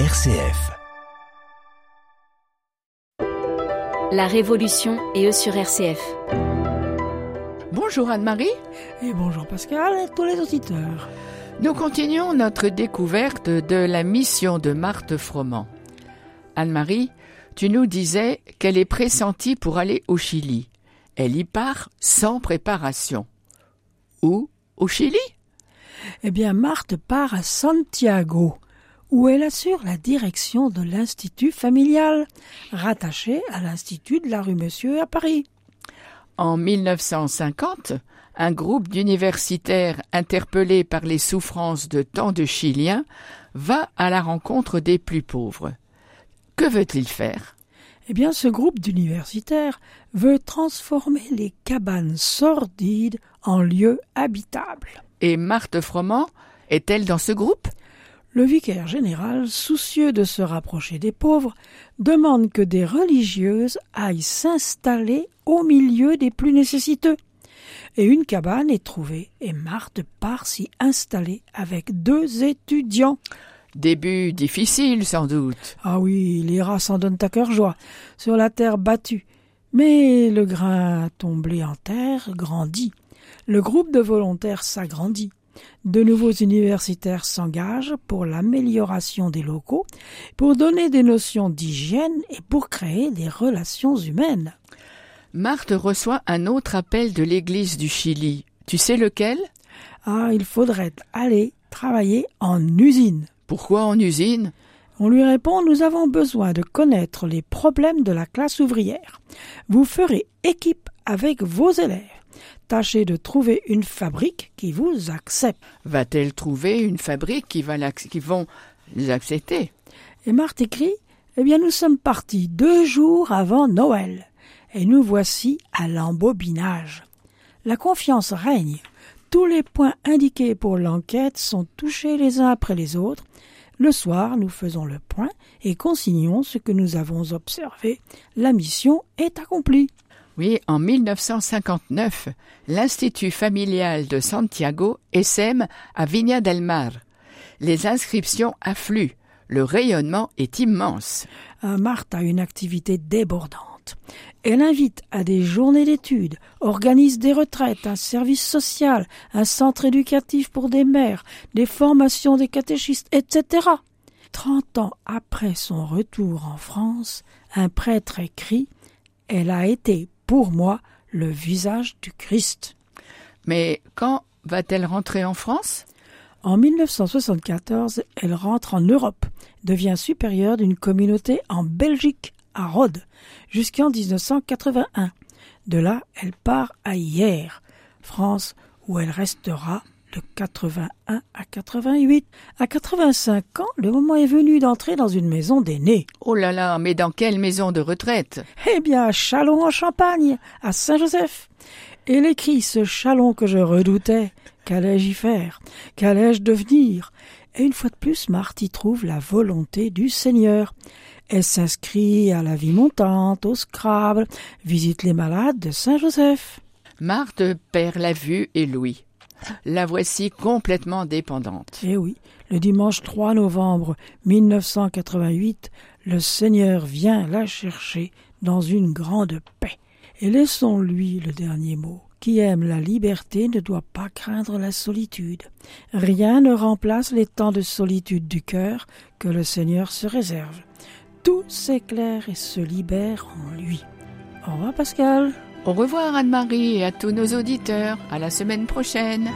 RCF. La Révolution et eux sur RCF. Bonjour Anne-Marie. Et bonjour Pascal et tous les auditeurs. Nous continuons notre découverte de la mission de Marthe Froment. Anne-Marie, tu nous disais qu'elle est pressentie pour aller au Chili. Elle y part sans préparation. Où? Au Chili? Eh bien, Marthe part à Santiago, où elle assure la direction de l'Institut familial, rattaché à l'Institut de la rue Monsieur à Paris. En 1950, un groupe d'universitaires interpellés par les souffrances de tant de Chiliens va à la rencontre des plus pauvres. Que veut-il faire? Eh bien, ce groupe d'universitaires veut transformer les cabanes sordides en lieux habitables. Et Marthe Froment est-elle dans ce groupe? Le vicaire général, soucieux de se rapprocher des pauvres, demande que des religieuses aillent s'installer au milieu des plus nécessiteux. Et une cabane est trouvée, et Marthe part s'y installer avec deux étudiants. Début difficile sans doute. Ah oui, les rats s'en donnent à cœur joie, sur la terre battue. Mais le grain tombé en terre grandit. Le groupe de volontaires s'agrandit. De nouveaux universitaires s'engagent pour l'amélioration des locaux, pour donner des notions d'hygiène et pour créer des relations humaines. Marthe reçoit un autre appel de l'Église du Chili. Tu sais lequel? Ah, il faudrait aller travailler en usine. Pourquoi en usine? On lui répond Nous avons besoin de connaître les problèmes de la classe ouvrière. Vous ferez équipe avec vos élèves. Tâchez de trouver une fabrique qui vous accepte. Va-t-elle trouver une fabrique qui, va qui vont les accepter? Et Marthe écrit Eh bien, nous sommes partis deux jours avant Noël et nous voici à l'embobinage. La confiance règne. Tous les points indiqués pour l'enquête sont touchés les uns après les autres. Le soir, nous faisons le point et consignons ce que nous avons observé. La mission est accomplie. Oui, en 1959, l'Institut familial de Santiago essaime à Viña del Mar. Les inscriptions affluent. Le rayonnement est immense. Marthe a une activité débordante. Elle invite à des journées d'études, organise des retraites, un service social, un centre éducatif pour des mères, des formations des catéchistes, etc. Trente ans après son retour en France, un prêtre écrit Elle a été, pour moi, le visage du Christ. Mais quand va-t-elle rentrer en France? En 1974, elle rentre en Europe, devient supérieure d'une communauté en Belgique, à Rhodes, jusqu'en 1981. De là, elle part à Hier, France, où elle restera de 81 à 88. À 85 ans, le moment est venu d'entrer dans une maison d'aînés. Oh là là, mais dans quelle maison de retraite? Eh bien, à Chalon en Champagne, à Saint-Joseph. Elle écrit ce Chalon que je redoutais. Qu'allais-je y faire? Qu'allais-je devenir? Et une fois de plus, Marthe y trouve la volonté du Seigneur. Elle s'inscrit à la vie montante, au Scrabble, visite les malades de Saint-Joseph. Marthe perd la vue et l'ouïe. La voici complètement dépendante. Eh oui, le dimanche 3 novembre 1988, le Seigneur vient la chercher dans une grande paix. Et laissons-lui le dernier mot. Qui aime la liberté ne doit pas craindre la solitude. Rien ne remplace les temps de solitude du cœur que le Seigneur se réserve. Tout s'éclaire et se libère en lui. Au revoir Pascal. Au revoir Anne-Marie et à tous nos auditeurs. À la semaine prochaine.